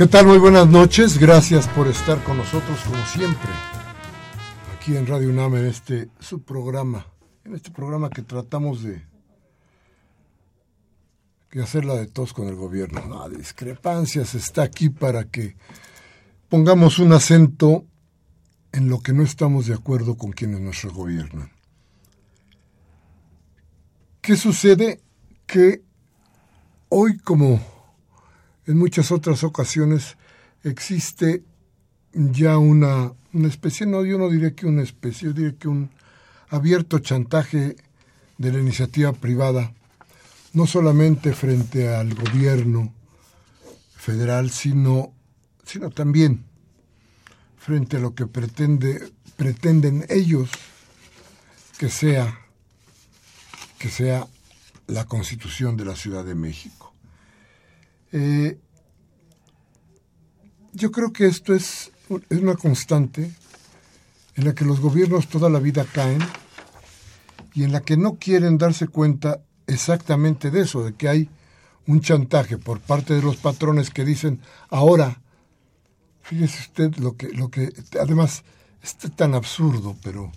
¿Qué tal? Muy buenas noches. Gracias por estar con nosotros como siempre. Aquí en Radio UNAM en este subprograma, en este programa que tratamos de que hacerla de todos con el gobierno. No, discrepancias está aquí para que pongamos un acento en lo que no estamos de acuerdo con quienes nos gobiernan. ¿Qué sucede? Que hoy como en muchas otras ocasiones existe ya una, una especie, no, yo no diré que una especie, yo diré que un abierto chantaje de la iniciativa privada, no solamente frente al gobierno federal, sino, sino también frente a lo que pretende, pretenden ellos que sea, que sea la constitución de la Ciudad de México. Eh, yo creo que esto es, es una constante en la que los gobiernos toda la vida caen y en la que no quieren darse cuenta exactamente de eso, de que hay un chantaje por parte de los patrones que dicen, ahora, fíjese usted lo que, lo que además, es tan absurdo, pero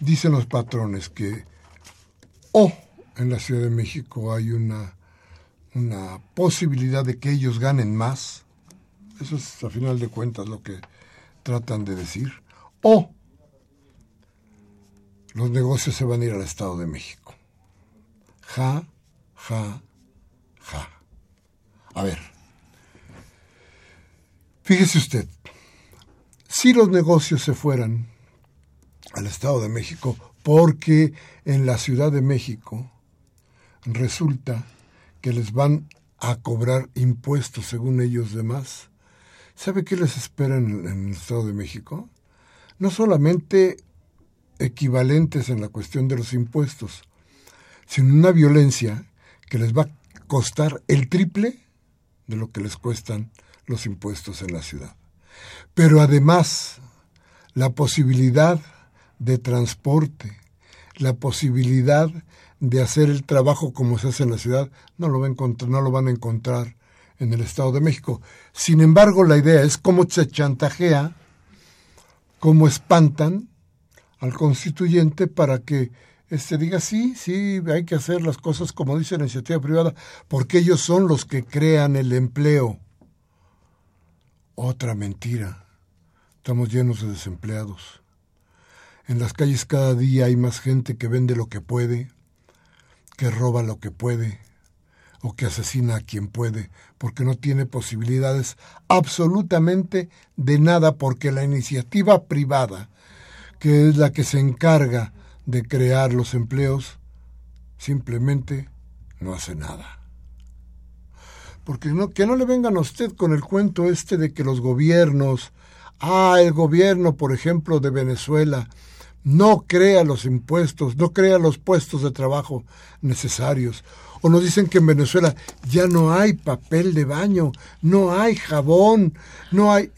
dicen los patrones que, o oh, en la Ciudad de México hay una una posibilidad de que ellos ganen más. Eso es a final de cuentas lo que tratan de decir. O los negocios se van a ir al Estado de México. Ja, ja, ja. A ver, fíjese usted, si los negocios se fueran al Estado de México, porque en la Ciudad de México resulta que les van a cobrar impuestos según ellos demás. ¿Sabe qué les espera en, el Estado de México? No solamente equivalentes en la cuestión de los impuestos, sino una violencia que les va a costar el triple de lo que les cuestan los impuestos en la ciudad. Pero además, la posibilidad de transporte, la posibilidad de hacer el trabajo como se hace en la ciudad, no lo, van a no lo van a encontrar en el Estado de México. Sin embargo, la idea es cómo se chantajea, cómo espantan al constituyente para que este diga sí, sí, hay que hacer las cosas como dice la iniciativa privada, porque ellos son los que crean el empleo. Otra mentira. Estamos llenos de desempleados. En las calles cada día hay más gente que vende lo que puede, que roba lo que puede. o que asesina a quien puede, porque no tiene posibilidades absolutamente de nada, porque la iniciativa privada, que es la que se encarga de crear los empleos, simplemente no hace nada. Porque no, que no le vengan a usted con el cuento este de que los gobiernos, ah, el gobierno, por ejemplo, de Venezuela, no crea los impuestos, no crea los puestos de trabajo necesarios. O nos dicen que en Venezuela ya no hay papel de baño, no hay jabón, no hay...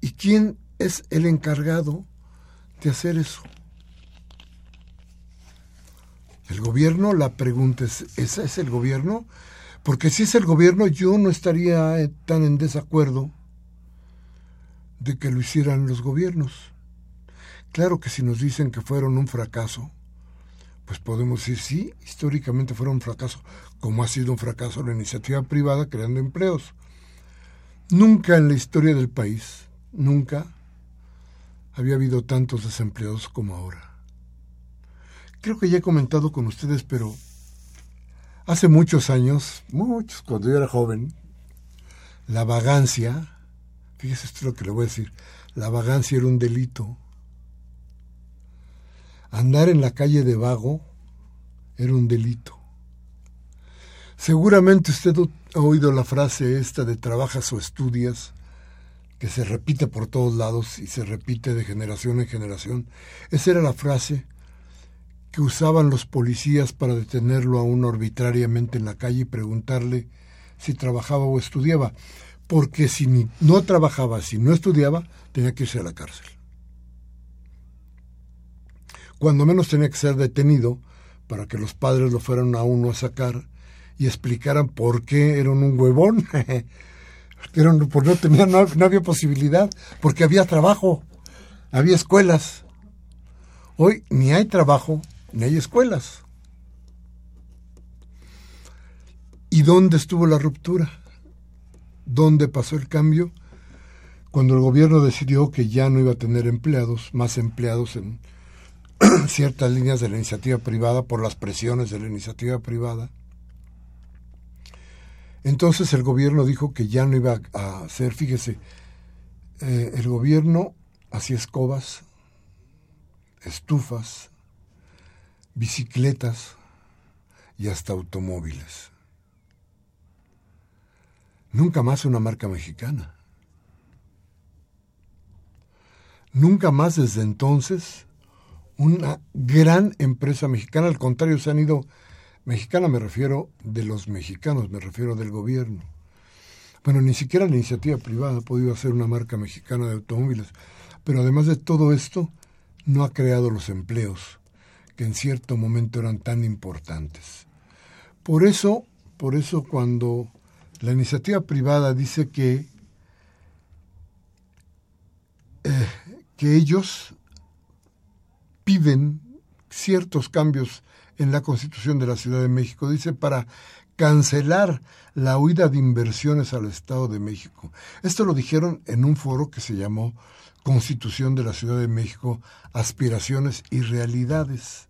¿Y quién es el encargado de hacer eso? ¿El gobierno? La pregunta es, ¿esa es el gobierno? Porque si es el gobierno yo no estaría eh, tan en desacuerdo de que lo hicieran los gobiernos. Claro que si nos dicen que fueron un fracaso, pues podemos decir, sí, históricamente fueron un fracaso, como ha sido un fracaso la iniciativa privada creando empleos. Nunca en la historia del país, nunca había habido tantos desempleados como ahora. Creo que ya he comentado con ustedes, pero hace muchos años, muchos, cuando yo era joven, la vagancia, fíjese esto lo que le voy a decir, la vagancia era un delito Andar en la calle de vago era un delito. Seguramente usted ha oído la frase esta de trabajas o estudias, que se repite por todos lados y se repite de generación en generación. Esa era la frase que usaban los policías para detenerlo a uno arbitrariamente en la calle y preguntarle si trabajaba o estudiaba, porque si no trabajaba, si no estudiaba, tenía que irse a la cárcel cuando menos tenía que ser detenido para que los padres lo fueran a uno a sacar y explicaran por qué eran un huevón. eran, porque no, tenía, no, había posibilidad, porque había trabajo, había escuelas. Hoy ni hay trabajo, ni hay escuelas. ¿Y dónde estuvo la ruptura? ¿Dónde pasó el cambio? Cuando el gobierno decidió que ya no iba a tener empleados, más empleados en, ciertas líneas de la iniciativa privada por las presiones de la iniciativa privada. Entonces el gobierno dijo que ya no iba a hacer, fíjese, eh, el gobierno hacía escobas, estufas, bicicletas y hasta automóviles. Nunca más una marca mexicana. Nunca más desde entonces una gran empresa mexicana, al contrario, se han ido, mexicana me refiero de los mexicanos, me refiero del gobierno. Bueno, ni siquiera la iniciativa privada ha podido hacer una marca mexicana de automóviles, pero además de todo esto, no ha creado los empleos que en cierto momento eran tan importantes. Por eso, por eso cuando la iniciativa privada dice que, eh, que ellos piden ciertos cambios en la Constitución de la Ciudad de México. Dice para cancelar la huida de inversiones al Estado de México. Esto lo dijeron en un foro que se llamó Constitución de la Ciudad de México, Aspiraciones y Realidades.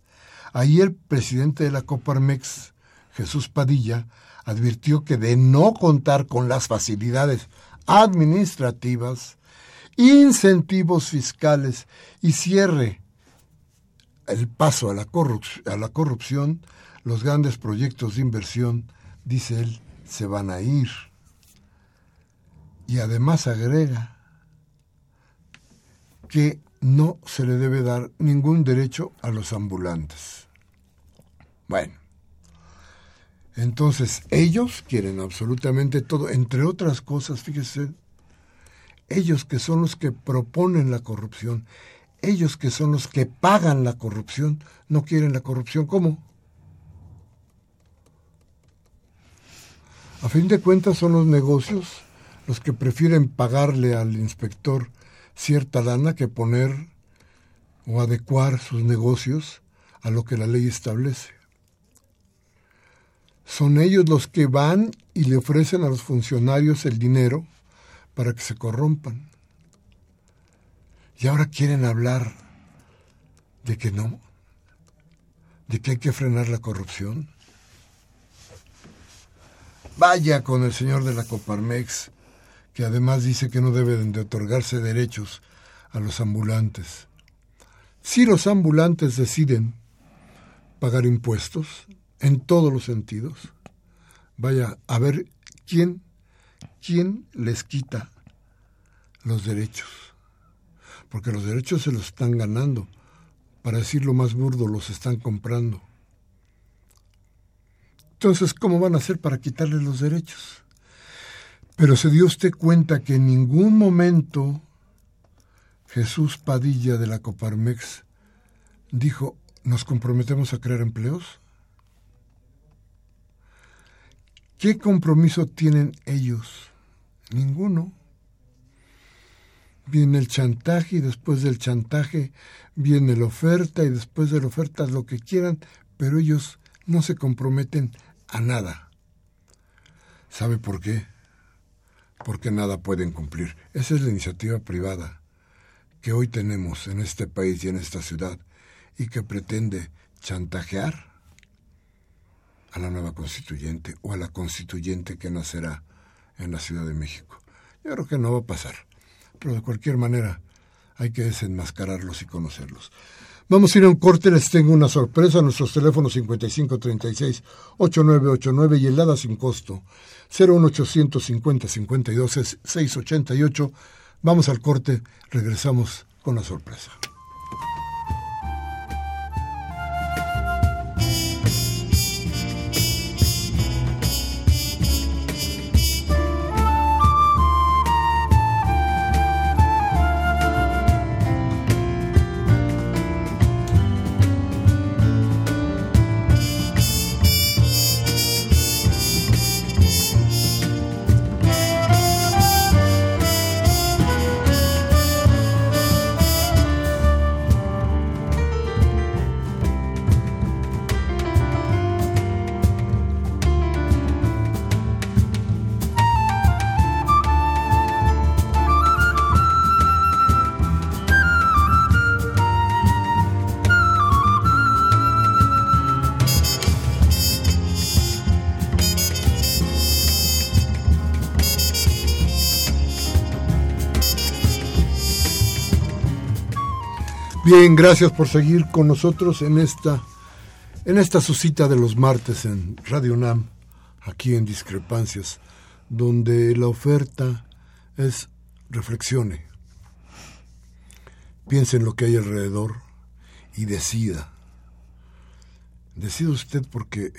Ahí el presidente de la Coparmex, Jesús Padilla, advirtió que de no contar con las facilidades administrativas, incentivos fiscales y cierre el paso a la, a la corrupción, los grandes proyectos de inversión, dice él, se van a ir. Y además agrega que no se le debe dar ningún derecho a los ambulantes. Bueno, entonces ellos quieren absolutamente todo, entre otras cosas, fíjese, ellos que son los que proponen la corrupción, ellos que son los que pagan la corrupción, no quieren la corrupción. ¿Cómo? A fin de cuentas son los negocios los que prefieren pagarle al inspector cierta lana que poner o adecuar sus negocios a lo que la ley establece. Son ellos los que van y le ofrecen a los funcionarios el dinero para que se corrompan. Y ahora quieren hablar de que no, de que hay que frenar la corrupción. vaya con el señor de la Coparmex, que además dice que no deben de otorgarse derechos a los ambulantes. Si los ambulantes deciden pagar impuestos en todos los sentidos, vaya a ver quién, quién les quita los derechos. Porque los derechos se los están ganando. Para decirlo más burdo, los están comprando. Entonces, ¿cómo van a hacer para quitarles los derechos? Pero se dio usted cuenta que en ningún momento Jesús Padilla de la Coparmex dijo, ¿nos comprometemos a crear empleos? ¿Qué compromiso tienen ellos? Ninguno. Viene el chantaje y después del chantaje viene la oferta y después de la oferta lo que quieran, pero ellos no se comprometen a nada. ¿Sabe por qué? Porque nada pueden cumplir. Esa es la iniciativa privada que hoy tenemos en este país y en esta ciudad y que pretende chantajear a la nueva constituyente o a la constituyente que nacerá en la Ciudad de México. Yo creo que no va a pasar, pero de cualquier manera hay que desenmascararlos y conocerlos. Vamos a ir a un corte, les tengo una sorpresa, nuestros teléfonos 5536-8989 y el LADA sin costo 01850 52 688. Vamos al corte, regresamos con la sorpresa. Bien, gracias por seguir con nosotros en esta, en esta su cita de los martes en Radio NAM, aquí en Discrepancias, donde la oferta es reflexione, piense en lo que hay alrededor y decida. Decida usted porque,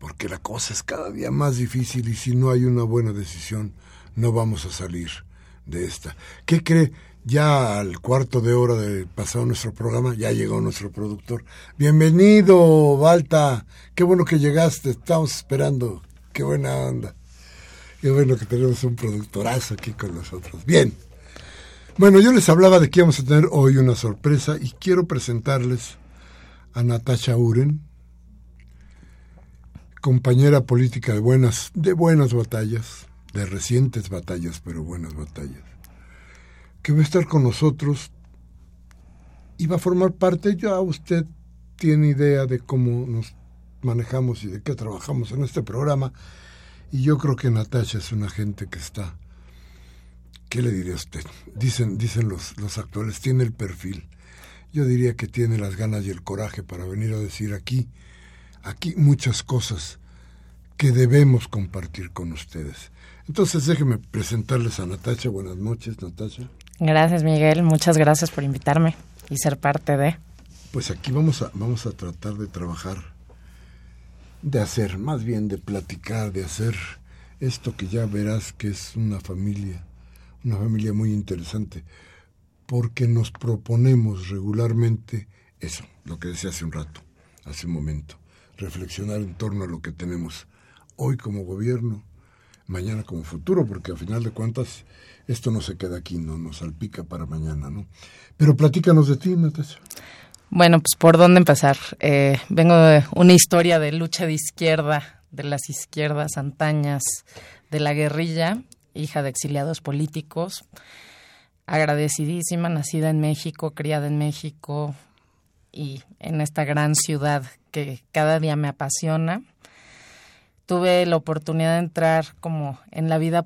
porque la cosa es cada día más difícil y si no hay una buena decisión, no vamos a salir de esta. ¿Qué cree? Ya al cuarto de hora de pasado nuestro programa, ya llegó nuestro productor. Bienvenido, Balta. Qué bueno que llegaste. Estamos esperando. Qué buena onda. Qué bueno que tenemos un productorazo aquí con nosotros. Bien. Bueno, yo les hablaba de que íbamos a tener hoy una sorpresa y quiero presentarles a Natasha Uren, compañera política de buenas, de buenas batallas, de recientes batallas, pero buenas batallas que va a estar con nosotros y va a formar parte, ya usted tiene idea de cómo nos manejamos y de qué trabajamos en este programa. Y yo creo que Natasha es una gente que está, ¿qué le diría a usted? Dicen, dicen los, los actuales, tiene el perfil. Yo diría que tiene las ganas y el coraje para venir a decir aquí, aquí muchas cosas que debemos compartir con ustedes. Entonces déjeme presentarles a Natasha. Buenas noches, Natasha. Gracias, Miguel. Muchas gracias por invitarme y ser parte de. Pues aquí vamos a, vamos a tratar de trabajar, de hacer, más bien de platicar, de hacer esto que ya verás que es una familia, una familia muy interesante, porque nos proponemos regularmente eso, lo que decía hace un rato, hace un momento, reflexionar en torno a lo que tenemos hoy como gobierno, mañana como futuro, porque al final de cuentas esto no se queda aquí, no nos salpica para mañana, ¿no? Pero platícanos de ti, Natasha. Bueno, pues por dónde empezar. Eh, vengo de una historia de lucha de izquierda, de las izquierdas antañas, de la guerrilla, hija de exiliados políticos, agradecidísima, nacida en México, criada en México y en esta gran ciudad que cada día me apasiona tuve la oportunidad de entrar como en la vida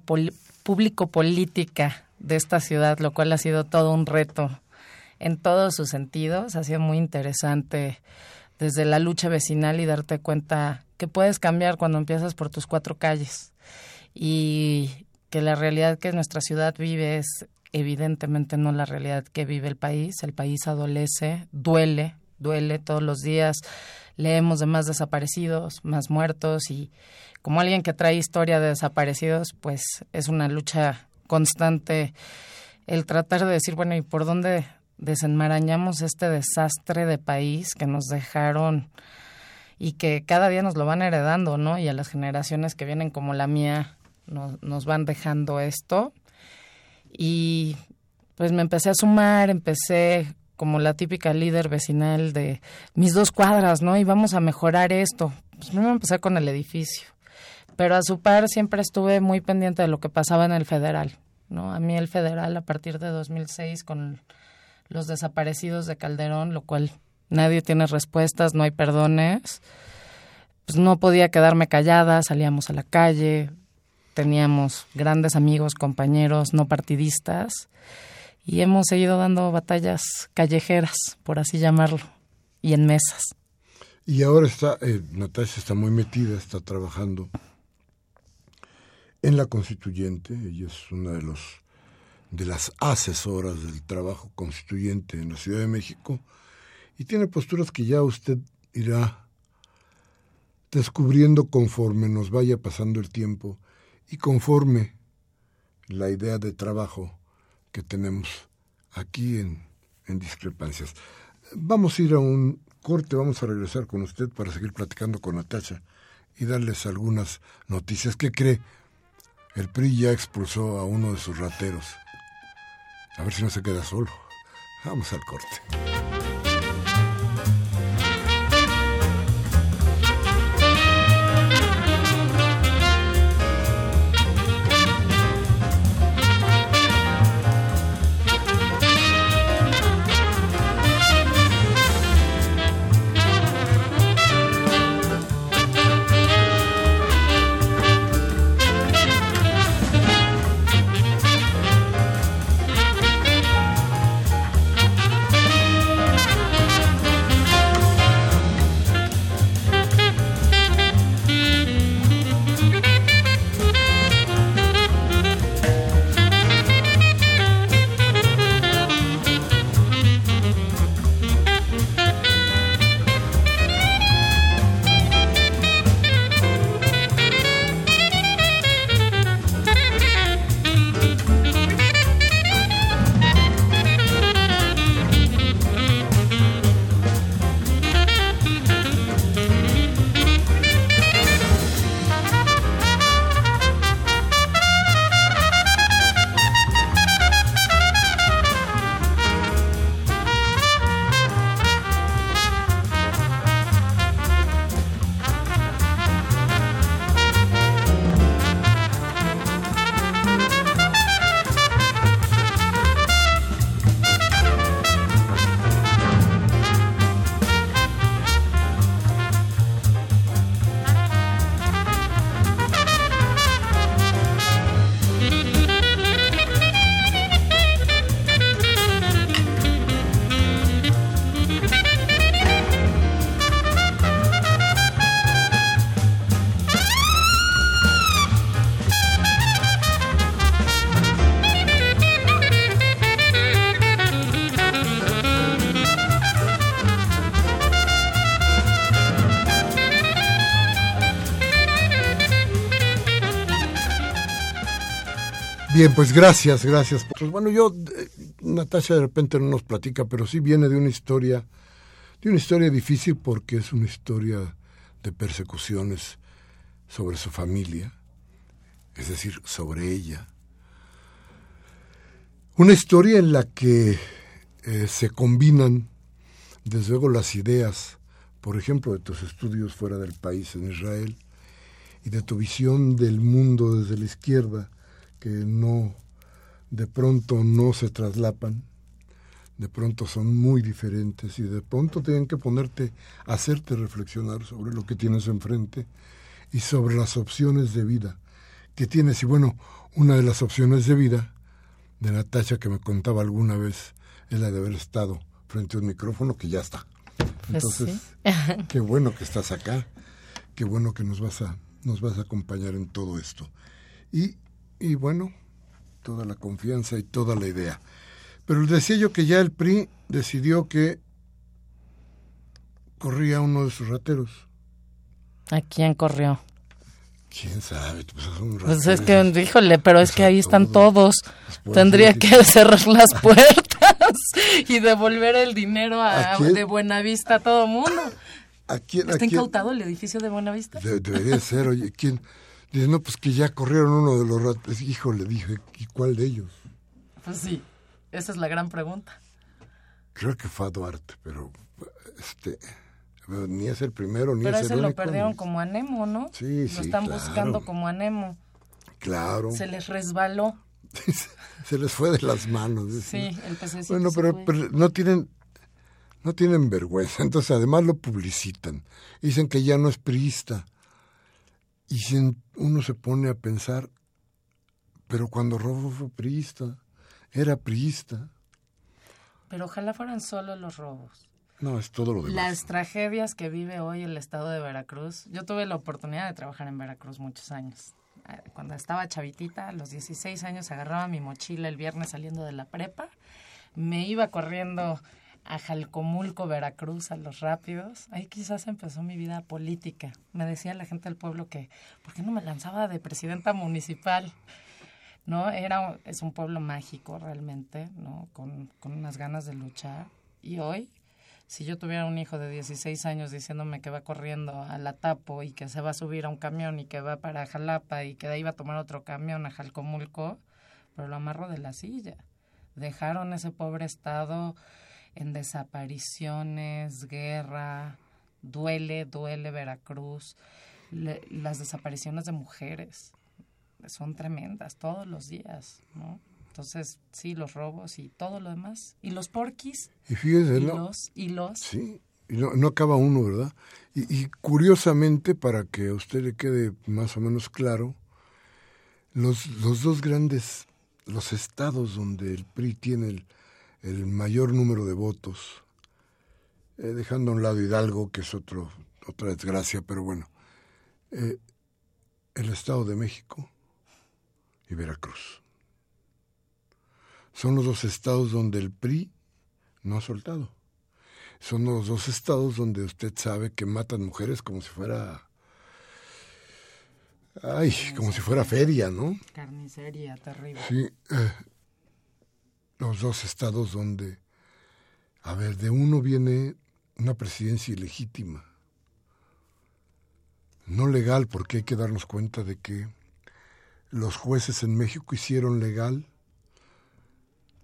público-política de esta ciudad, lo cual ha sido todo un reto en todos sus sentidos. Ha sido muy interesante desde la lucha vecinal y darte cuenta que puedes cambiar cuando empiezas por tus cuatro calles y que la realidad que nuestra ciudad vive es evidentemente no la realidad que vive el país. El país adolece, duele, duele todos los días. Leemos de más desaparecidos, más muertos y como alguien que trae historia de desaparecidos, pues es una lucha constante el tratar de decir, bueno, ¿y por dónde desenmarañamos este desastre de país que nos dejaron y que cada día nos lo van heredando, ¿no? Y a las generaciones que vienen como la mía nos, nos van dejando esto. Y pues me empecé a sumar, empecé como la típica líder vecinal de mis dos cuadras, ¿no? Y vamos a mejorar esto. Pues me empecé con el edificio. Pero a su par siempre estuve muy pendiente de lo que pasaba en el federal, ¿no? A mí el federal a partir de 2006 con los desaparecidos de Calderón, lo cual nadie tiene respuestas, no hay perdones. Pues no podía quedarme callada, salíamos a la calle, teníamos grandes amigos, compañeros no partidistas y hemos seguido dando batallas callejeras, por así llamarlo, y en mesas. Y ahora está, eh, Natasha está muy metida, está trabajando en la constituyente, ella es una de los de las asesoras del trabajo constituyente en la Ciudad de México y tiene posturas que ya usted irá descubriendo conforme nos vaya pasando el tiempo y conforme la idea de trabajo que tenemos aquí en, en discrepancias. Vamos a ir a un corte, vamos a regresar con usted para seguir platicando con Natasha y darles algunas noticias. ¿Qué cree? El PRI ya expulsó a uno de sus rateros. A ver si no se queda solo. Vamos al corte. Bien, pues gracias, gracias. Pues bueno, yo, eh, Natasha de repente no nos platica, pero sí viene de una historia, de una historia difícil porque es una historia de persecuciones sobre su familia, es decir, sobre ella. Una historia en la que eh, se combinan, desde luego, las ideas, por ejemplo, de tus estudios fuera del país, en Israel, y de tu visión del mundo desde la izquierda, que no, de pronto no se traslapan, de pronto son muy diferentes y de pronto tienen que ponerte, hacerte reflexionar sobre lo que tienes enfrente y sobre las opciones de vida que tienes. Y bueno, una de las opciones de vida de Natasha que me contaba alguna vez es la de haber estado frente a un micrófono que ya está. Pues Entonces, qué bueno que estás acá, qué bueno que nos vas a, nos vas a acompañar en todo esto. Y, y bueno, toda la confianza y toda la idea. Pero decía yo que ya el PRI decidió que corría uno de sus rateros. ¿A quién corrió? ¿Quién sabe? Pues, es un Pues es que, híjole, pero es que ahí están todos. Tendría que cerrar las puertas y devolver el dinero a, ¿A de Buenavista a todo mundo. ¿A quién? a ¿Está quién? incautado el edificio de Buenavista? De- debería ser, oye, ¿quién? Dice, no, pues que ya corrieron uno de los rateros. Híjole, dije, ¿y cuál de ellos? Pues sí, esa es la gran pregunta. Creo que fue a Duarte, pero este ni es el primero ni Pero es ese el lo único. perdieron ni- como a Nemo, ¿no? Sí, Lo sí, están claro. buscando como a Nemo. Claro. Se les resbaló. Se les fue de las manos. Sí, ¿sí? el pececito Bueno, pero, pero no tienen no tienen vergüenza, entonces además lo publicitan. Dicen que ya no es priista. Y si uno se pone a pensar, pero cuando Robo fue priista, era priista. Pero ojalá fueran solo los robos. No, es todo lo demás. Las tragedias que vive hoy el estado de Veracruz. Yo tuve la oportunidad de trabajar en Veracruz muchos años. Eh, Cuando estaba chavitita, a los 16 años, agarraba mi mochila el viernes saliendo de la prepa. Me iba corriendo a Jalcomulco, Veracruz, a los rápidos. Ahí quizás empezó mi vida política. Me decía la gente del pueblo que, ¿por qué no me lanzaba de presidenta municipal? ¿no? Era, es un pueblo mágico realmente, ¿no? Con, con unas ganas de luchar. Y hoy, si yo tuviera un hijo de 16 años diciéndome que va corriendo a la Tapo y que se va a subir a un camión y que va para Jalapa y que de ahí va a tomar otro camión a Jalcomulco, pero lo amarro de la silla. Dejaron ese pobre estado en desapariciones, guerra, duele, duele Veracruz, Le- las desapariciones de mujeres son tremendas todos los días, ¿no? Entonces, sí, los robos y todo lo demás. Y los porquis, Y fíjese, y ¿no? los, y los. Sí, y no, no acaba uno, ¿verdad? Y, y curiosamente, para que a usted le quede más o menos claro, los, los dos grandes, los estados donde el PRI tiene el, el mayor número de votos, eh, dejando a un lado Hidalgo, que es otro, otra desgracia, pero bueno, eh, el Estado de México y Veracruz. Son los dos estados donde el PRI no ha soltado son los dos estados donde usted sabe que matan mujeres como si fuera ay como si fuera feria no Carnicería terrible. sí eh, los dos estados donde a ver de uno viene una presidencia ilegítima no legal porque hay que darnos cuenta de que los jueces en México hicieron legal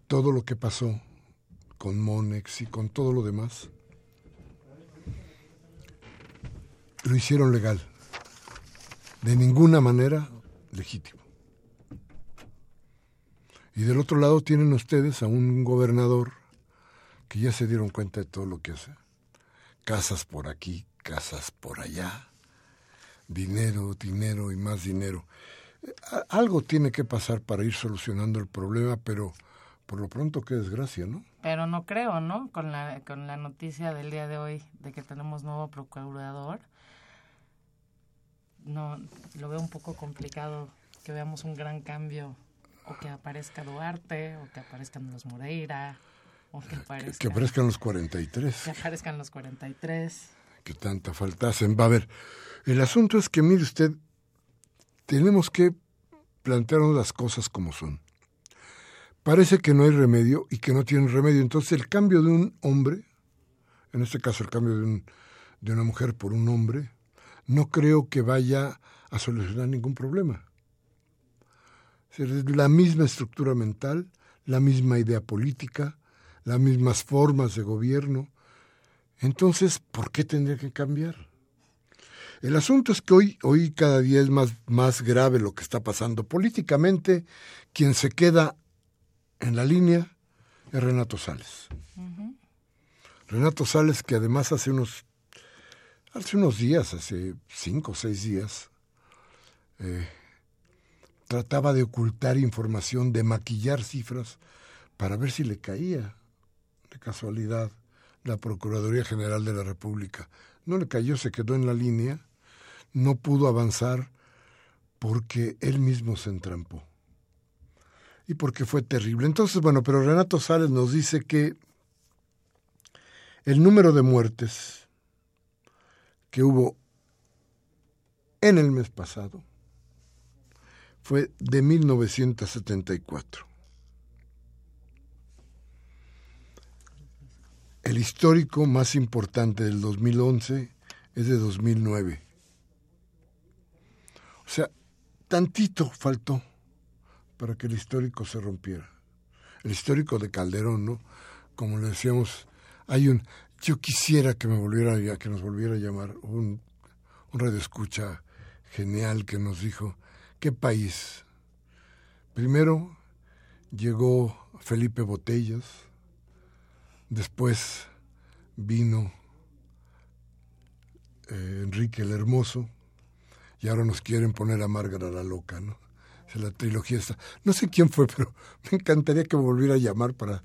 todo lo que pasó con Monex y con todo lo demás, lo hicieron legal. De ninguna manera legítimo. Y del otro lado tienen ustedes a un gobernador que ya se dieron cuenta de todo lo que hace. Casas por aquí, casas por allá. Dinero, dinero y más dinero. Eh, Algo tiene que pasar para ir solucionando el problema, pero por lo pronto qué desgracia, ¿no? Pero no creo, ¿no? Con la, con la noticia del día de hoy de que tenemos nuevo procurador, no, lo veo un poco complicado que veamos un gran cambio o que aparezca Duarte o que aparezcan los Moreira o que aparezcan, Que aparezcan los 43. que aparezcan los 43. que tanta falta hacen. Va a ver, el asunto es que, mire usted, tenemos que plantearnos las cosas como son. Parece que no hay remedio y que no tienen remedio. Entonces, el cambio de un hombre, en este caso el cambio de, un, de una mujer por un hombre, no creo que vaya a solucionar ningún problema. La misma estructura mental, la misma idea política, las mismas formas de gobierno, entonces, ¿por qué tendría que cambiar? El asunto es que hoy, hoy cada día es más, más grave lo que está pasando. Políticamente, quien se queda en la línea es Renato Sales. Renato Sales, que además hace unos, hace unos días, hace cinco o seis días, eh, trataba de ocultar información, de maquillar cifras para ver si le caía de casualidad la Procuraduría General de la República. No le cayó, se quedó en la línea, no pudo avanzar porque él mismo se entrampó. Y porque fue terrible. Entonces, bueno, pero Renato Sales nos dice que el número de muertes que hubo en el mes pasado fue de 1974. El histórico más importante del 2011 es de 2009. O sea, tantito faltó para que el histórico se rompiera. El histórico de Calderón, ¿no? Como le decíamos, hay un yo quisiera que me volviera que nos volviera a llamar un, un radio escucha genial que nos dijo qué país. Primero llegó Felipe Botellas, después vino eh, Enrique el Hermoso, y ahora nos quieren poner a Márgara la Loca, ¿no? La trilogía esta. No sé quién fue, pero me encantaría que volviera a llamar para...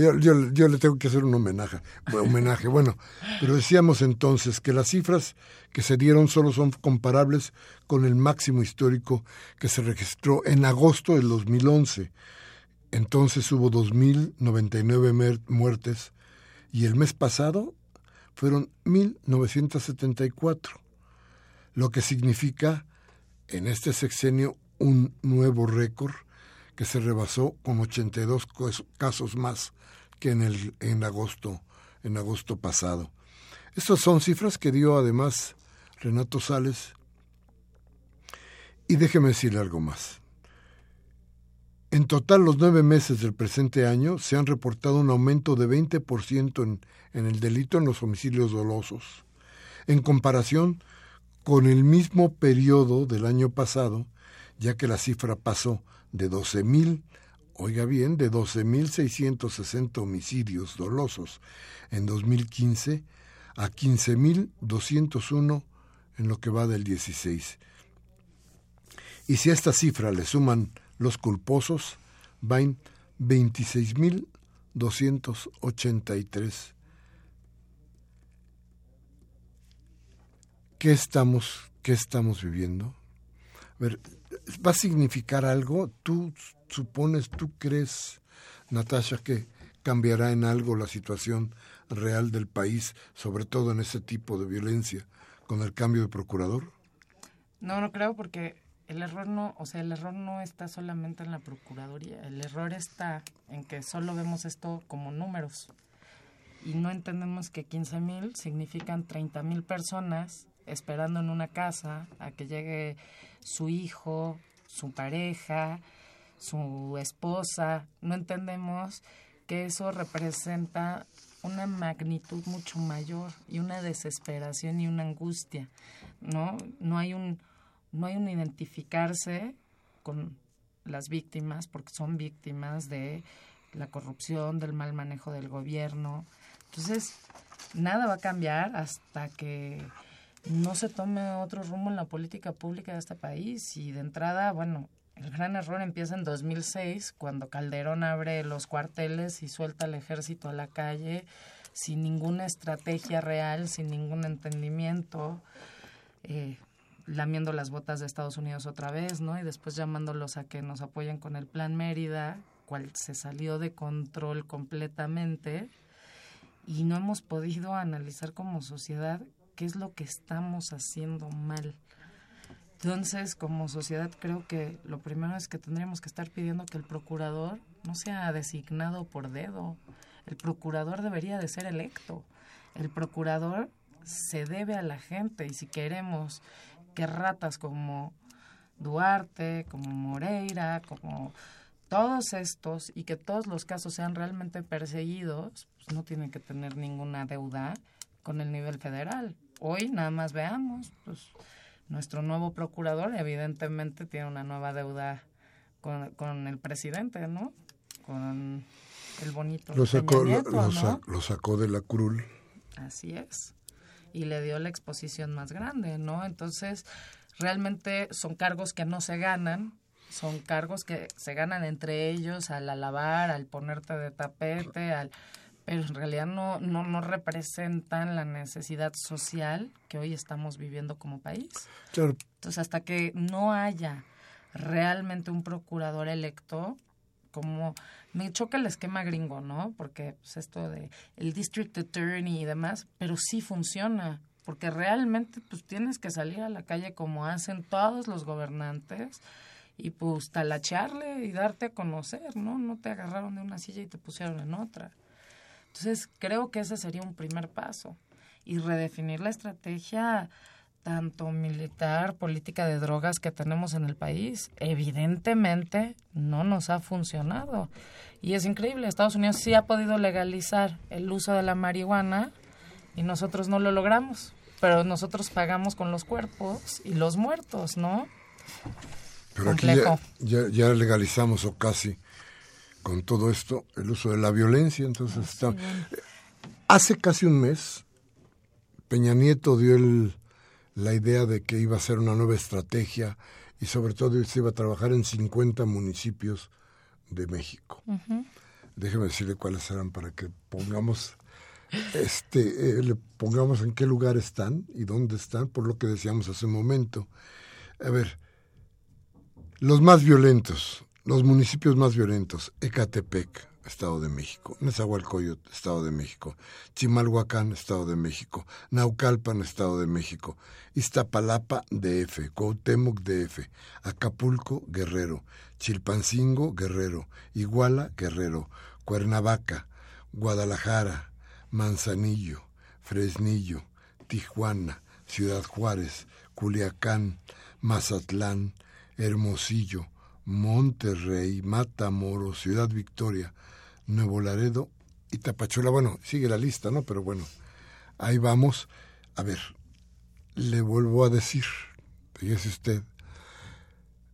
Yo, yo, le tengo que hacer un homenaje, homenaje. Bueno, pero decíamos entonces que las cifras que se dieron solo son comparables con el máximo histórico que se registró en agosto del 2011. Entonces hubo 2.099 muertes y el mes pasado fueron 1.974 lo que significa en este sexenio un nuevo récord que se rebasó con 82 casos más que en el en agosto en agosto pasado. Estas son cifras que dio además Renato Sales. Y déjeme decirle algo más. En total, los nueve meses del presente año se han reportado un aumento de 20% en, en el delito en los homicidios dolosos, en comparación con el mismo periodo del año pasado, ya que la cifra pasó de 12.000, oiga bien, de 12.660 homicidios dolosos en 2015 a 15.201 en lo que va del 16. Y si a esta cifra le suman los culposos, van 26.283 ¿Qué estamos, qué estamos viviendo? A ver, ¿va a significar algo? ¿Tú supones, tú crees, Natasha, que cambiará en algo la situación real del país, sobre todo en ese tipo de violencia, con el cambio de procurador? No, no creo porque el error no, o sea, el error no está solamente en la procuraduría, el error está en que solo vemos esto como números y no entendemos que 15 mil significan 30 mil personas esperando en una casa a que llegue su hijo, su pareja, su esposa. No entendemos que eso representa una magnitud mucho mayor y una desesperación y una angustia, ¿no? No hay un no hay un identificarse con las víctimas porque son víctimas de la corrupción, del mal manejo del gobierno. Entonces, nada va a cambiar hasta que no se tome otro rumbo en la política pública de este país. Y de entrada, bueno, el gran error empieza en 2006, cuando Calderón abre los cuarteles y suelta al ejército a la calle sin ninguna estrategia real, sin ningún entendimiento, eh, lamiendo las botas de Estados Unidos otra vez, ¿no? Y después llamándolos a que nos apoyen con el Plan Mérida, cual se salió de control completamente. Y no hemos podido analizar como sociedad qué es lo que estamos haciendo mal. Entonces, como sociedad, creo que lo primero es que tendríamos que estar pidiendo que el procurador no sea designado por dedo. El procurador debería de ser electo. El procurador se debe a la gente y si queremos que ratas como Duarte, como Moreira, como todos estos y que todos los casos sean realmente perseguidos, pues no tienen que tener ninguna deuda con el nivel federal hoy nada más veamos, pues nuestro nuevo procurador evidentemente tiene una nueva deuda con, con el presidente, ¿no? Con el bonito. Lo sacó, lo, sacó de la curul. Así es. Y le dio la exposición más grande, ¿no? Entonces, realmente son cargos que no se ganan, son cargos que se ganan entre ellos al alabar, al ponerte de tapete, al pero en realidad no, no, no representan la necesidad social que hoy estamos viviendo como país. Entonces, hasta que no haya realmente un procurador electo, como me choca el esquema gringo, ¿no? Porque pues, esto de el district attorney y demás, pero sí funciona, porque realmente pues tienes que salir a la calle como hacen todos los gobernantes y pues talacharle y darte a conocer, ¿no? No te agarraron de una silla y te pusieron en otra. Entonces, creo que ese sería un primer paso y redefinir la estrategia tanto militar, política de drogas que tenemos en el país, evidentemente no nos ha funcionado. Y es increíble, Estados Unidos sí ha podido legalizar el uso de la marihuana y nosotros no lo logramos, pero nosotros pagamos con los cuerpos y los muertos, ¿no? Pero aquí ya, ya legalizamos o casi con todo esto el uso de la violencia. Entonces, está... hace casi un mes, Peña Nieto dio la idea de que iba a ser una nueva estrategia y sobre todo se iba a trabajar en 50 municipios de México. Déjeme decirle cuáles eran para que pongamos este eh, le pongamos en qué lugar están y dónde están por lo que decíamos hace un momento. A ver, los más violentos, los municipios más violentos, Ecatepec, Estado de México, Nezahualcóyotl, Estado de México, Chimalhuacán, Estado de México, Naucalpan, Estado de México, Iztapalapa, DF, Cuauhtémoc, DF, Acapulco, Guerrero, Chilpancingo, Guerrero, Iguala, Guerrero, Cuernavaca, Guadalajara, Manzanillo, Fresnillo, Tijuana, Ciudad Juárez, Culiacán, Mazatlán, Hermosillo, Monterrey, Matamoros, Ciudad Victoria, Nuevo Laredo y Tapachula. Bueno, sigue la lista, ¿no? Pero bueno, ahí vamos. A ver, le vuelvo a decir, fíjese usted,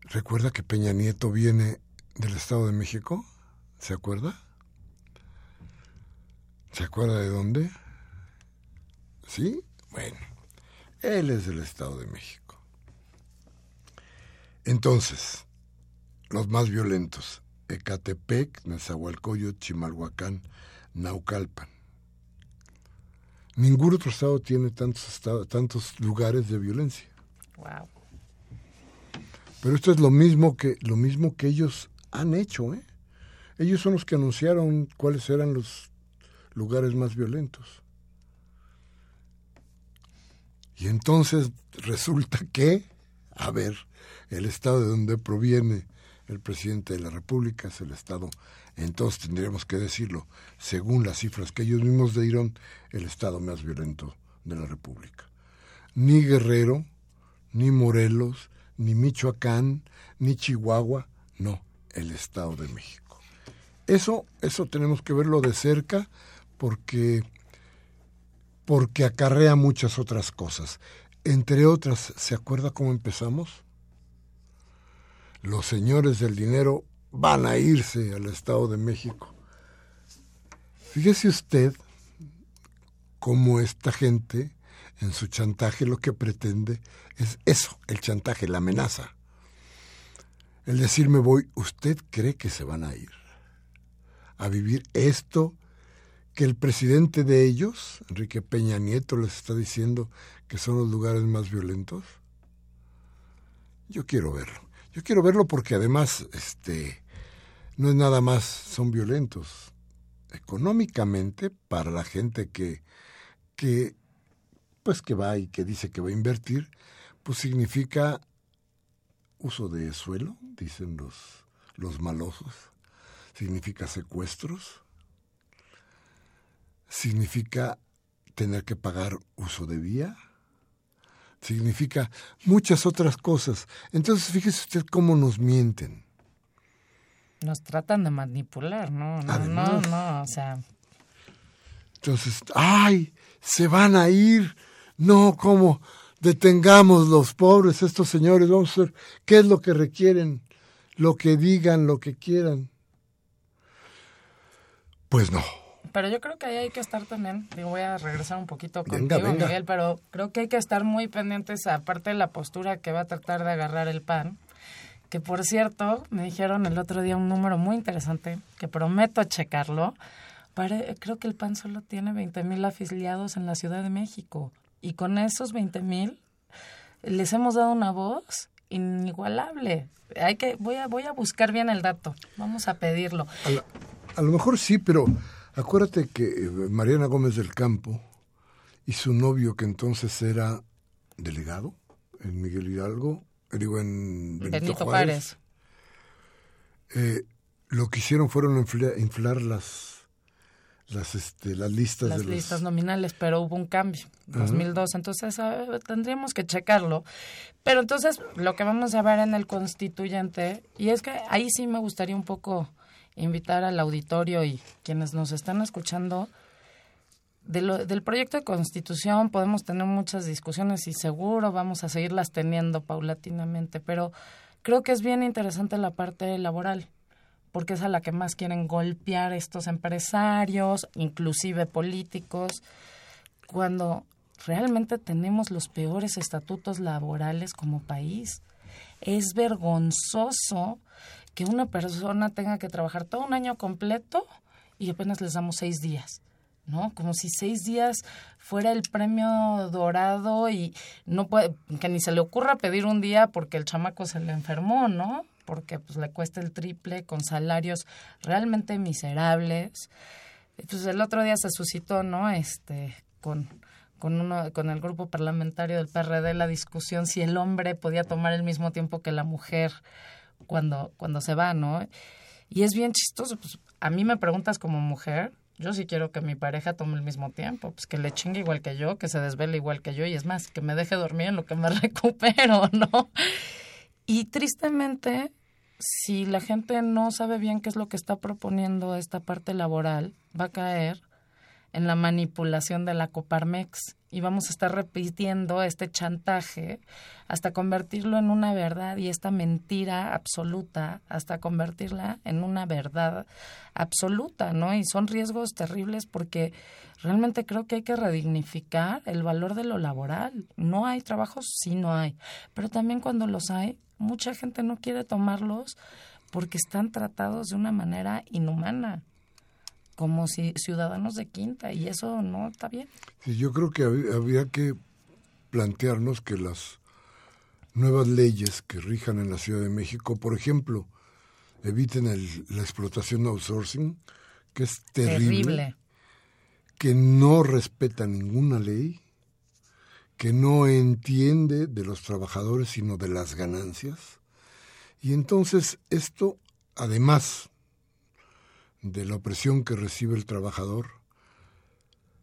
¿recuerda que Peña Nieto viene del Estado de México? ¿Se acuerda? ¿Se acuerda de dónde? ¿Sí? Bueno, él es del Estado de México. Entonces, los más violentos, Ecatepec, Nezahualcóyotl, Chimalhuacán, Naucalpan. Ningún otro estado tiene tantos, tantos lugares de violencia. Wow. Pero esto es lo mismo que lo mismo que ellos han hecho, ¿eh? Ellos son los que anunciaron cuáles eran los lugares más violentos. Y entonces resulta que, a ver, el estado de donde proviene el presidente de la República, es el Estado, entonces tendríamos que decirlo, según las cifras que ellos mismos dieron, el Estado más violento de la República. Ni Guerrero, ni Morelos, ni Michoacán, ni Chihuahua, no, el Estado de México. Eso, eso tenemos que verlo de cerca porque, porque acarrea muchas otras cosas. Entre otras, ¿se acuerda cómo empezamos? Los señores del dinero van a irse al Estado de México. Fíjese usted cómo esta gente en su chantaje lo que pretende es eso, el chantaje, la amenaza. El decirme voy, ¿usted cree que se van a ir a vivir esto que el presidente de ellos, Enrique Peña Nieto, les está diciendo que son los lugares más violentos? Yo quiero verlo. Yo quiero verlo porque además, este, no es nada más, son violentos. Económicamente, para la gente que, que, pues que va y que dice que va a invertir, pues significa uso de suelo, dicen los, los malosos, significa secuestros, significa tener que pagar uso de vía, significa muchas otras cosas. Entonces, fíjese usted cómo nos mienten. Nos tratan de manipular, ¿no? No, no, no, o sea. Entonces, ¡ay! Se van a ir. No, ¿cómo? Detengamos los pobres, estos señores. Vamos a ver qué es lo que requieren, lo que digan, lo que quieran. Pues no. Pero yo creo que ahí hay que estar también, digo, voy a regresar un poquito contigo, Miguel, pero creo que hay que estar muy pendientes, aparte de la postura que va a tratar de agarrar el PAN, que por cierto, me dijeron el otro día un número muy interesante, que prometo checarlo, creo que el PAN solo tiene 20 mil afiliados en la Ciudad de México, y con esos 20 mil les hemos dado una voz inigualable. Hay que voy a voy a buscar bien el dato. Vamos a pedirlo. A, lo mejor sí, pero acuérdate que eh, Mariana Gómez del Campo y su novio que entonces era delegado en Miguel Hidalgo, eh, digo en Benito, Juárez. Eh, lo que hicieron fueron inflar las las este las listas las listas nominales pero hubo un cambio 2002 entonces tendríamos que checarlo pero entonces lo que vamos a ver en el constituyente y es que ahí sí me gustaría un poco invitar al auditorio y quienes nos están escuchando del proyecto de constitución podemos tener muchas discusiones y seguro vamos a seguirlas teniendo paulatinamente pero creo que es bien interesante la parte laboral porque es a la que más quieren golpear estos empresarios, inclusive políticos, cuando realmente tenemos los peores estatutos laborales como país. Es vergonzoso que una persona tenga que trabajar todo un año completo y apenas les damos seis días. ¿no? Como si seis días fuera el premio dorado y no puede, que ni se le ocurra pedir un día porque el chamaco se le enfermó, ¿no? porque pues le cuesta el triple con salarios realmente miserables. Entonces el otro día se suscitó, ¿no? Este con con uno con el grupo parlamentario del PRD la discusión si el hombre podía tomar el mismo tiempo que la mujer cuando cuando se va, ¿no? Y es bien chistoso, pues a mí me preguntas como mujer, yo sí quiero que mi pareja tome el mismo tiempo, pues que le chingue igual que yo, que se desvele igual que yo y es más, que me deje dormir en lo que me recupero, ¿no? Y tristemente, si la gente no sabe bien qué es lo que está proponiendo esta parte laboral, va a caer en la manipulación de la Coparmex y vamos a estar repitiendo este chantaje hasta convertirlo en una verdad y esta mentira absoluta hasta convertirla en una verdad absoluta, ¿no? Y son riesgos terribles porque realmente creo que hay que redignificar el valor de lo laboral. No hay trabajos, sí no hay, pero también cuando los hay, mucha gente no quiere tomarlos porque están tratados de una manera inhumana como si ciudadanos de quinta y eso no está bien. Sí, yo creo que había que plantearnos que las nuevas leyes que rijan en la Ciudad de México, por ejemplo, eviten la explotación outsourcing, que es terrible, que no respeta ninguna ley, que no entiende de los trabajadores sino de las ganancias. Y entonces esto, además de la opresión que recibe el trabajador,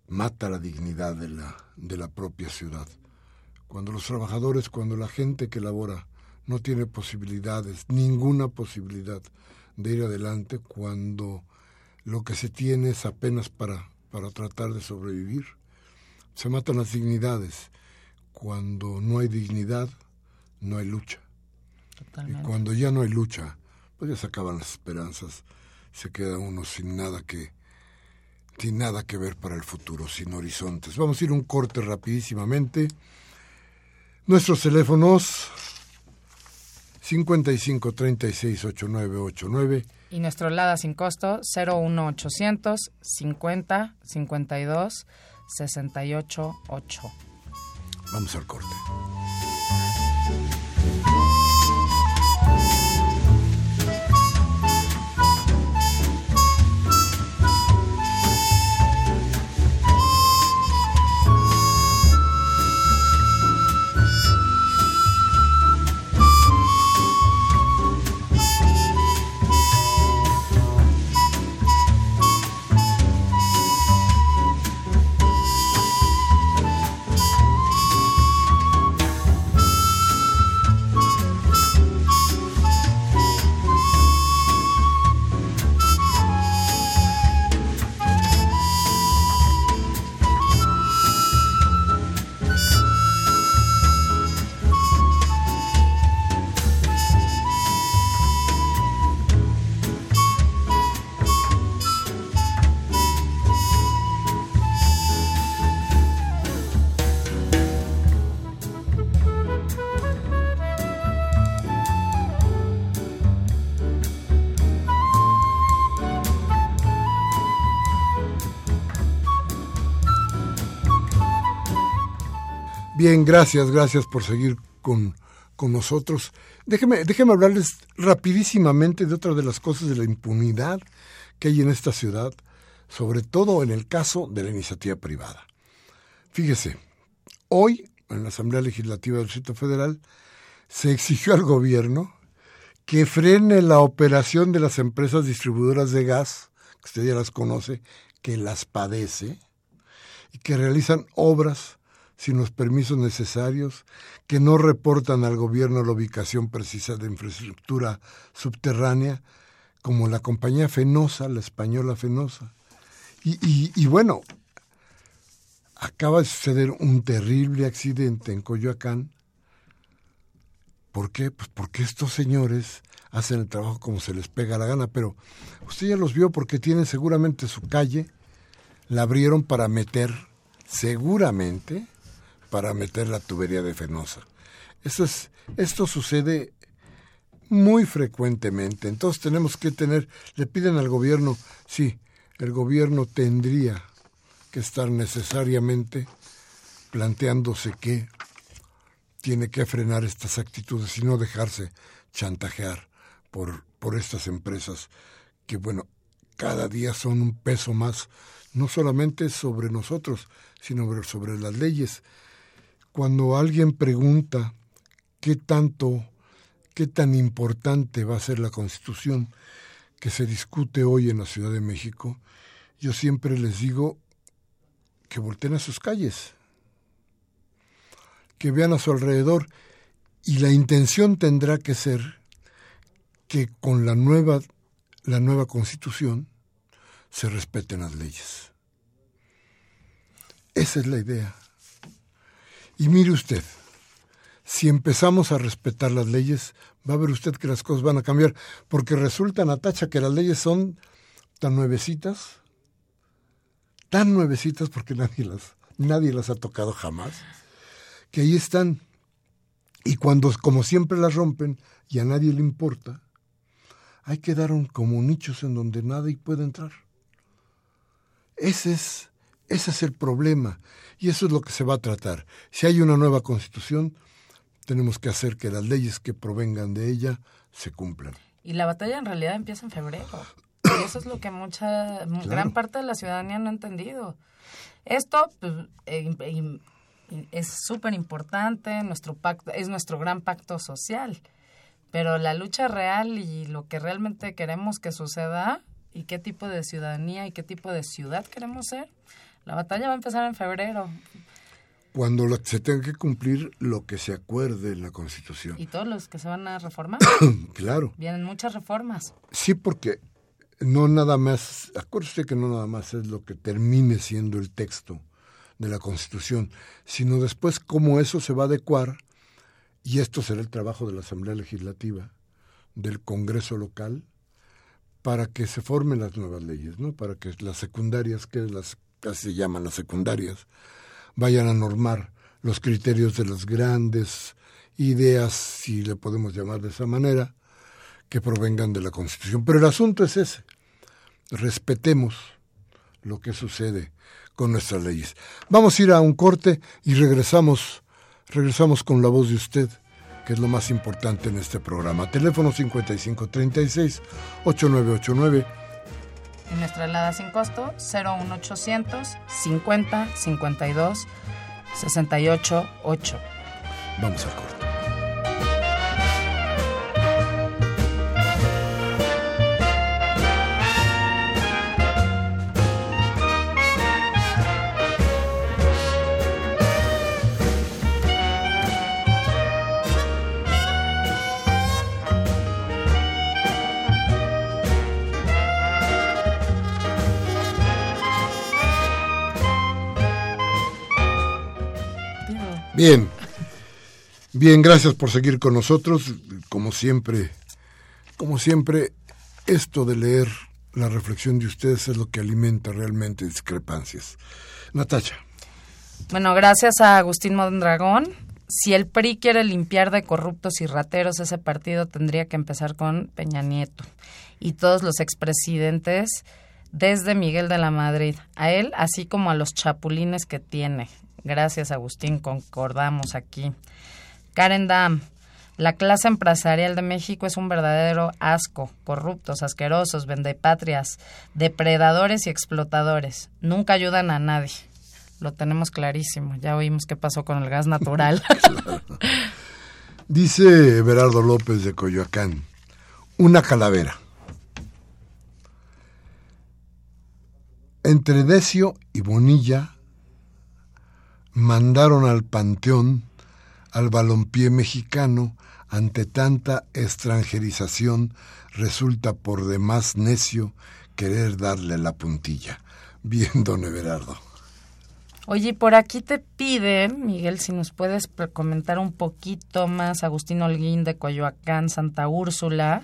mata la dignidad de la, de la propia ciudad. Cuando los trabajadores, cuando la gente que labora no tiene posibilidades, ninguna posibilidad de ir adelante, cuando lo que se tiene es apenas para, para tratar de sobrevivir, se matan las dignidades. Cuando no hay dignidad, no hay lucha. Y cuando ya no hay lucha, pues ya se acaban las esperanzas se queda uno sin nada que sin nada que ver para el futuro, sin horizontes. Vamos a ir un corte rapidísimamente. Nuestros teléfonos 55 36 8989 y nuestro LADA sin costo 01800 50 52 68 8. Vamos al corte. Bien, gracias, gracias por seguir con, con nosotros. Déjeme, déjeme hablarles rapidísimamente de otra de las cosas de la impunidad que hay en esta ciudad, sobre todo en el caso de la iniciativa privada. Fíjese, hoy en la Asamblea Legislativa del Distrito Federal se exigió al gobierno que frene la operación de las empresas distribuidoras de gas, que usted ya las conoce, que las padece, y que realizan obras sin los permisos necesarios, que no reportan al gobierno la ubicación precisa de infraestructura subterránea, como la compañía Fenosa, la española Fenosa. Y, bueno, acaba de suceder un terrible accidente en Coyoacán. ¿Por qué? Pues porque estos señores hacen el trabajo como se les pega la gana, pero usted ya los vio porque tienen seguramente su calle, la abrieron para meter, seguramente, para meter la tubería de Fenosa. Esto, es, esto sucede muy frecuentemente. Entonces tenemos que tener, le piden al gobierno, sí, el gobierno tendría que estar necesariamente planteándose que tiene que frenar estas actitudes y no dejarse chantajear por, por estas empresas que, bueno, cada día son un peso más, no solamente sobre nosotros, sino sobre las leyes. Cuando alguien pregunta qué tanto, qué tan importante va a ser la Constitución que se discute hoy en la Ciudad de México, yo siempre les digo que volteen a sus calles, que vean a su alrededor y la intención tendrá que ser que con la nueva, la nueva constitución se respeten las leyes. Esa es la idea. Y mire usted, si empezamos a respetar las leyes, va a ver usted que las cosas van a cambiar, porque resulta, Natacha, que las leyes son tan nuevecitas, tan nuevecitas porque nadie las, nadie las ha tocado jamás, que ahí están. Y cuando, como siempre las rompen y a nadie le importa, ahí quedaron como nichos en donde nadie puede entrar. Ese es, ese es el problema y eso es lo que se va a tratar. Si hay una nueva constitución, tenemos que hacer que las leyes que provengan de ella se cumplan. Y la batalla en realidad empieza en febrero. Y eso es lo que mucha, gran parte de la ciudadanía no ha entendido. Esto pues, eh, es súper importante, nuestro pacto, es nuestro gran pacto social. Pero la lucha real y lo que realmente queremos que suceda y qué tipo de ciudadanía y qué tipo de ciudad queremos ser, la batalla va a empezar en febrero. Cuando se tenga que cumplir lo que se acuerde en la Constitución. Y todos los que se van a reformar. claro. Vienen muchas reformas. Sí, porque no nada más, acuérdese que no nada más es lo que termine siendo el texto de la Constitución, sino después cómo eso se va a adecuar, y esto será el trabajo de la Asamblea Legislativa, del Congreso local, para que se formen las nuevas leyes, ¿no? Para que las secundarias, que las casi se llaman las secundarias, vayan a normar los criterios de las grandes ideas, si le podemos llamar de esa manera, que provengan de la Constitución. Pero el asunto es ese. Respetemos lo que sucede con nuestras leyes. Vamos a ir a un corte y regresamos, regresamos con la voz de usted, que es lo más importante en este programa. Teléfono 5536-8989. Y nuestra alada sin costo 01800 50 52 68 8. Vamos al corte. Bien, bien, gracias por seguir con nosotros. Como siempre, como siempre, esto de leer la reflexión de ustedes es lo que alimenta realmente discrepancias. Natacha. Bueno, gracias a Agustín Mondragón. Si el PRI quiere limpiar de corruptos y rateros ese partido, tendría que empezar con Peña Nieto y todos los expresidentes desde Miguel de la Madrid, a él así como a los chapulines que tiene Gracias, Agustín, concordamos aquí. Karen Dam, la clase empresarial de México es un verdadero asco, corruptos, asquerosos, vendepatrias, depredadores y explotadores. Nunca ayudan a nadie. Lo tenemos clarísimo. Ya oímos qué pasó con el gas natural. Dice Everardo López de Coyoacán, una calavera. Entre Decio y Bonilla mandaron al panteón al balompié mexicano ante tanta extranjerización resulta por demás necio querer darle la puntilla. Bien, don Everardo. Oye, por aquí te piden, Miguel, si nos puedes comentar un poquito más, Agustín Holguín de Coyoacán, Santa Úrsula,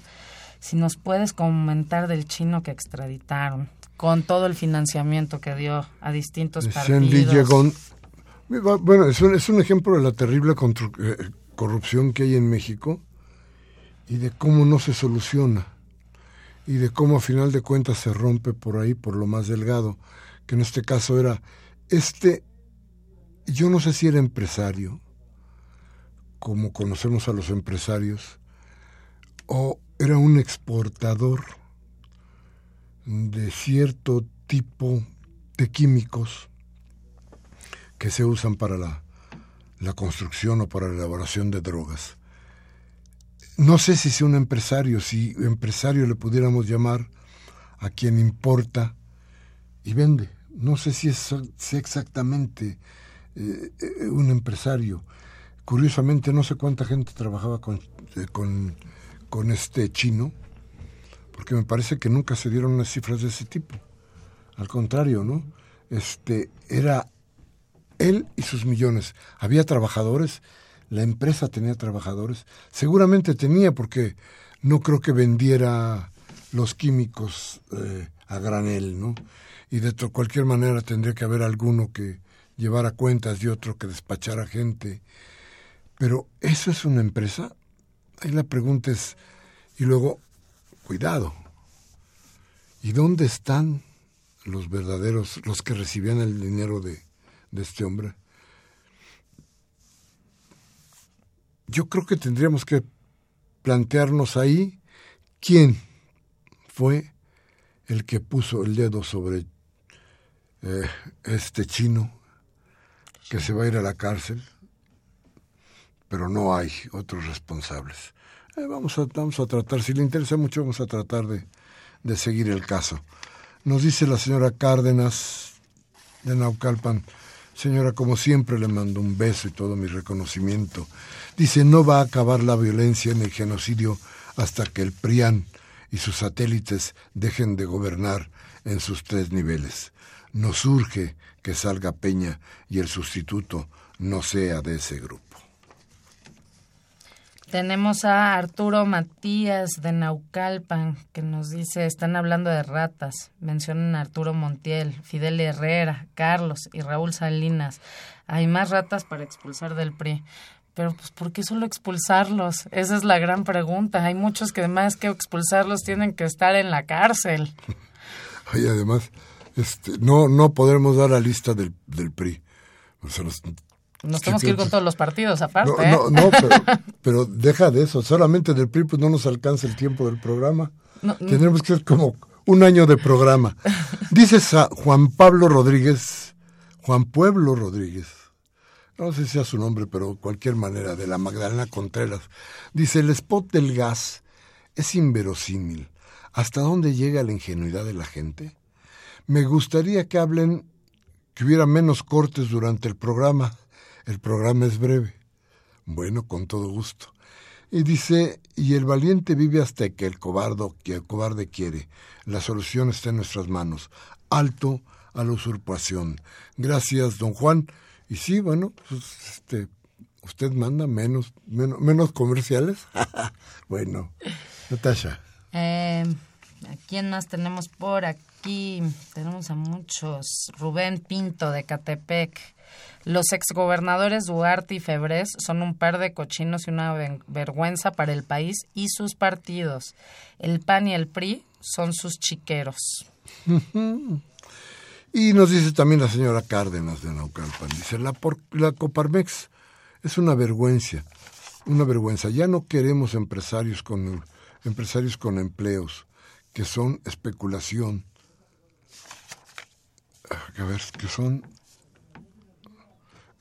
si nos puedes comentar del chino que extraditaron, con todo el financiamiento que dio a distintos partidos. Bueno, es un, es un ejemplo de la terrible eh, corrupción que hay en México y de cómo no se soluciona y de cómo a final de cuentas se rompe por ahí, por lo más delgado, que en este caso era este, yo no sé si era empresario, como conocemos a los empresarios, o era un exportador de cierto tipo de químicos que se usan para la, la construcción o para la elaboración de drogas. No sé si sea un empresario, si empresario le pudiéramos llamar a quien importa y vende no sé si es exactamente eh, un empresario. Curiosamente, no sé cuánta gente trabajaba con, eh, con, con, este chino, porque me parece que nunca se dieron unas cifras de ese tipo. Al contrario, ¿no? Este, era él y sus millones. Había trabajadores, la empresa tenía trabajadores, seguramente tenía, porque no creo que vendiera los químicos a granel, ¿no? y de cualquier manera tendría que haber alguno que llevara cuentas y otro que despachara gente. Pero ¿eso es una empresa? Ahí la pregunta es, y luego, cuidado, ¿y dónde están los verdaderos, los que recibían el dinero de, de este hombre? Yo creo que tendríamos que plantearnos ahí quién fue el que puso el dedo sobre eh, este chino que se va a ir a la cárcel, pero no hay otros responsables. Eh, vamos, a, vamos a tratar, si le interesa mucho, vamos a tratar de, de seguir el caso. Nos dice la señora Cárdenas de Naucalpan, señora, como siempre le mando un beso y todo mi reconocimiento. Dice, no va a acabar la violencia en el genocidio hasta que el PRIAN y sus satélites dejen de gobernar en sus tres niveles. Nos urge que salga Peña y el sustituto no sea de ese grupo. Tenemos a Arturo Matías de Naucalpan que nos dice, están hablando de ratas, mencionan a Arturo Montiel, Fidel Herrera, Carlos y Raúl Salinas. Hay más ratas para expulsar del PRI. Pero pues ¿por qué solo expulsarlos? Esa es la gran pregunta. Hay muchos que además que expulsarlos tienen que estar en la cárcel. Y además, este, no, no podremos dar la lista del, del PRI. Nos, tenemos que ir con todos los partidos aparte. No, no, ¿eh? pero, deja de eso. Solamente del PRI pues no nos alcanza el tiempo del programa. Tendremos que ser como un año de programa. Dices a Juan Pablo Rodríguez, Juan Pueblo Rodríguez, no sé si sea su nombre, pero cualquier manera, de la Magdalena Contreras. Dice, el spot del gas es inverosímil. ¿Hasta dónde llega la ingenuidad de la gente? Me gustaría que hablen, que hubiera menos cortes durante el programa. El programa es breve. Bueno, con todo gusto. Y dice, y el valiente vive hasta que el cobardo, que el cobarde quiere. La solución está en nuestras manos. Alto a la usurpación. Gracias, don Juan. Y sí, bueno, pues, este, usted manda menos, menos, menos comerciales. bueno, Natasha. Eh, ¿A quién más tenemos por aquí? aquí tenemos a muchos. Rubén Pinto de Catepec. Los exgobernadores Duarte y Febrés son un par de cochinos y una vergüenza para el país y sus partidos. El PAN y el PRI son sus chiqueros. Y nos dice también la señora Cárdenas de Naucalpan, dice, la, por, la Coparmex es una vergüenza, una vergüenza. Ya no queremos empresarios con, empresarios con empleos, que son especulación. A ver, que son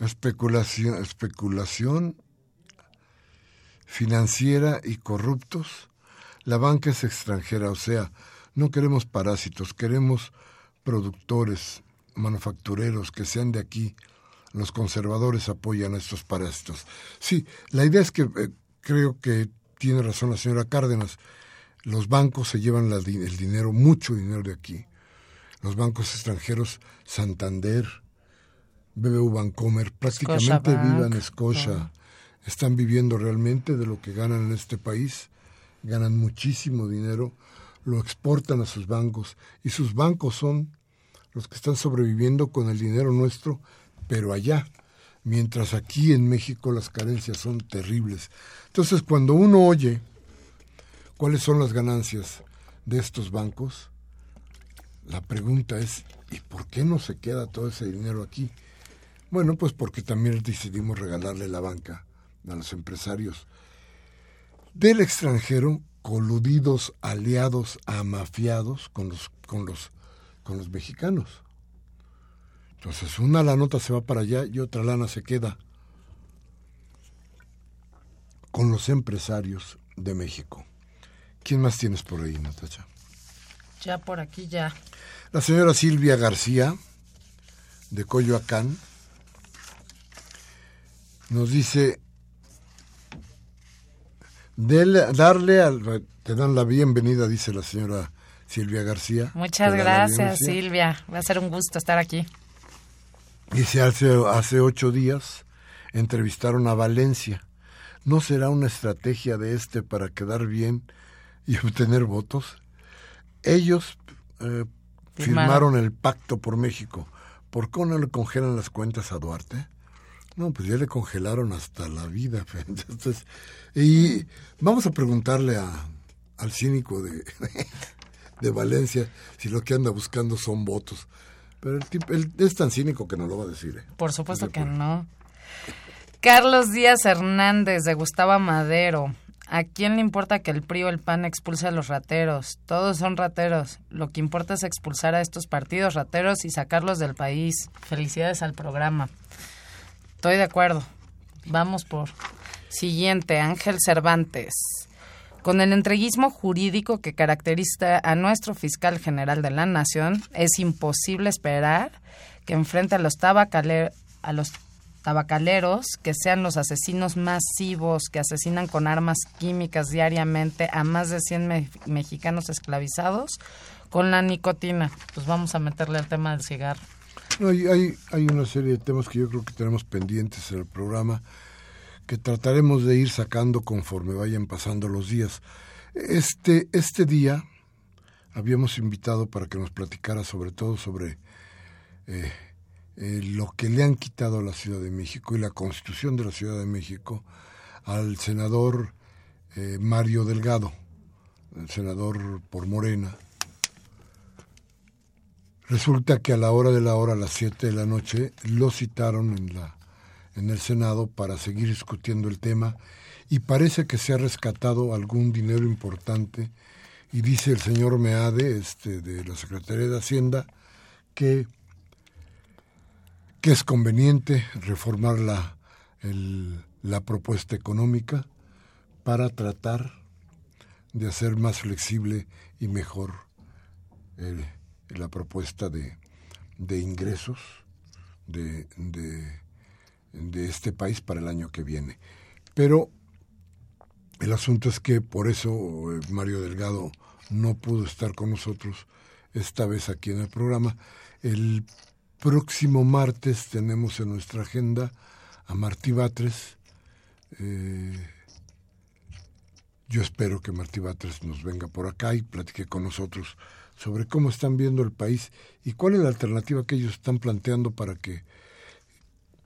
especulación, especulación financiera y corruptos. La banca es extranjera, o sea, no queremos parásitos, queremos productores, manufactureros que sean de aquí. Los conservadores apoyan a estos parásitos. Sí, la idea es que eh, creo que tiene razón la señora Cárdenas. Los bancos se llevan el dinero, mucho dinero de aquí. Los bancos extranjeros, Santander, BBU Bancomer, prácticamente vivan Scotia. Están viviendo realmente de lo que ganan en este país. Ganan muchísimo dinero lo exportan a sus bancos y sus bancos son los que están sobreviviendo con el dinero nuestro, pero allá, mientras aquí en México las carencias son terribles. Entonces, cuando uno oye cuáles son las ganancias de estos bancos, la pregunta es, ¿y por qué no se queda todo ese dinero aquí? Bueno, pues porque también decidimos regalarle la banca a los empresarios del extranjero coludidos, aliados, amafiados con los, con los, con los mexicanos. Entonces, una la nota se va para allá y otra lana se queda con los empresarios de México. ¿Quién más tienes por ahí, Natacha? Ya por aquí, ya. La señora Silvia García, de Coyoacán, nos dice, darle al, te dan la bienvenida, dice la señora Silvia García. Muchas gracias, Silvia. Va a ser un gusto estar aquí. Dice, hace, hace ocho días entrevistaron a Valencia. ¿No será una estrategia de este para quedar bien y obtener votos? Ellos eh, firmaron el pacto por México. ¿Por qué no le congelan las cuentas a Duarte? No, pues ya le congelaron hasta la vida. Entonces, y vamos a preguntarle a, al cínico de, de Valencia si lo que anda buscando son votos. Pero el, tipo, es tan cínico que no lo va a decir. ¿eh? Por supuesto que no. Carlos Díaz Hernández de Gustavo Madero. ¿A quién le importa que el PRI o el PAN expulse a los rateros? Todos son rateros. Lo que importa es expulsar a estos partidos rateros y sacarlos del país. Felicidades al programa. Estoy de acuerdo. Vamos por siguiente, Ángel Cervantes. Con el entreguismo jurídico que caracteriza a nuestro fiscal general de la Nación, es imposible esperar que enfrente a los, a los tabacaleros, que sean los asesinos masivos que asesinan con armas químicas diariamente a más de 100 mexicanos esclavizados, con la nicotina. Pues vamos a meterle al tema del cigarro. hay, hay, hay una serie de temas que yo creo que tenemos pendientes en el programa que trataremos de ir sacando conforme vayan pasando los días. Este, este día habíamos invitado para que nos platicara sobre todo sobre eh, eh, lo que le han quitado a la Ciudad de México y la constitución de la Ciudad de México al senador eh, Mario Delgado, el senador por Morena. Resulta que a la hora de la hora, a las 7 de la noche, lo citaron en la en el Senado para seguir discutiendo el tema y parece que se ha rescatado algún dinero importante y dice el señor Meade este, de la Secretaría de Hacienda que, que es conveniente reformar la, la propuesta económica para tratar de hacer más flexible y mejor la propuesta de, de ingresos, de, de de este país para el año que viene. Pero el asunto es que por eso eh, Mario Delgado no pudo estar con nosotros esta vez aquí en el programa. El próximo martes tenemos en nuestra agenda a Martí Batres. Eh, yo espero que Martí Batres nos venga por acá y platique con nosotros sobre cómo están viendo el país y cuál es la alternativa que ellos están planteando para que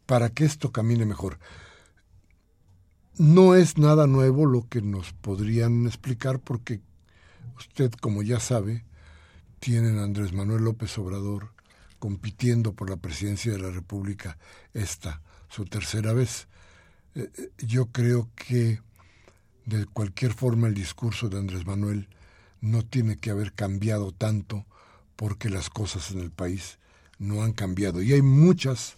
para que esto camine mejor. No es nada nuevo lo que nos podrían explicar porque usted, como ya sabe, tienen a Andrés Manuel López Obrador compitiendo por la presidencia de la República esta, su tercera vez. Eh, eh, yo creo que de cualquier forma el discurso de Andrés Manuel no tiene que haber cambiado tanto porque las cosas en el país no han cambiado. Y hay muchas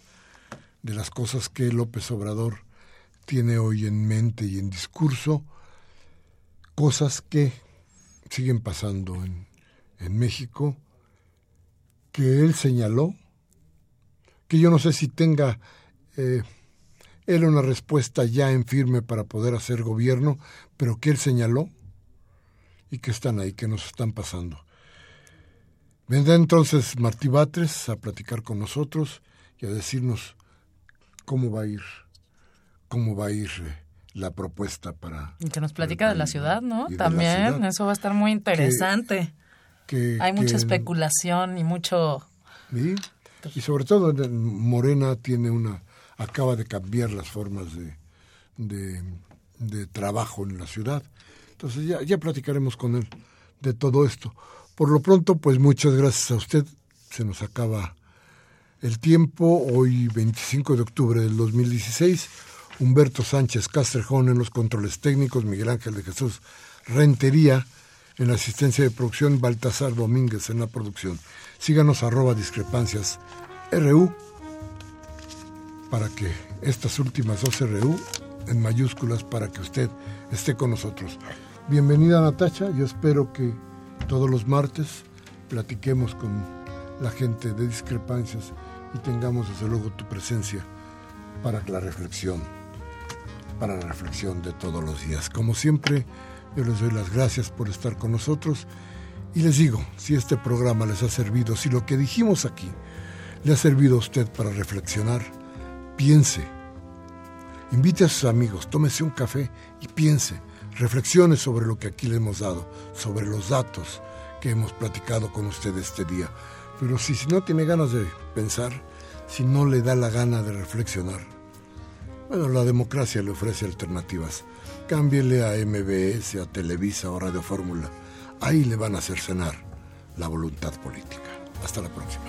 de las cosas que López Obrador tiene hoy en mente y en discurso, cosas que siguen pasando en, en México, que él señaló, que yo no sé si tenga eh, él una respuesta ya en firme para poder hacer gobierno, pero que él señaló y que están ahí, que nos están pasando. Vendrá entonces Martí Batres a platicar con nosotros y a decirnos cómo va a ir, cómo va a ir eh, la propuesta para... Y que nos platica de la ciudad, ¿no? También, eso va a estar muy interesante. Hay mucha especulación y mucho... Y sobre todo Morena tiene una... acaba de cambiar las formas de, de, trabajo en la ciudad. Entonces ya, ya platicaremos con él de todo esto. Por lo pronto, pues muchas gracias a usted. Se nos acaba el tiempo. Hoy, 25 de octubre del 2016, Humberto Sánchez Castrejón en los controles técnicos, Miguel Ángel de Jesús Rentería en la asistencia de producción, Baltasar Domínguez en la producción. Síganos arroba discrepancias RU para que estas últimas dos RU en mayúsculas para que usted esté con nosotros. Bienvenida Natacha, yo espero que todos los martes platiquemos con la gente de discrepancias y tengamos desde luego tu presencia para la reflexión, para la reflexión de todos los días. Como siempre, yo les doy las gracias por estar con nosotros y les digo, si este programa les ha servido, si lo que dijimos aquí le ha servido a usted para reflexionar, piense, invite a sus amigos, tómese un café y piense, reflexione sobre lo que aquí le hemos dado, sobre los datos que hemos platicado con usted este día. Pero si, si no tiene ganas de pensar, si no le da la gana de reflexionar, bueno, la democracia le ofrece alternativas. Cámbiele a MBS, a Televisa o Radio Fórmula. Ahí le van a hacer cenar la voluntad política. Hasta la próxima.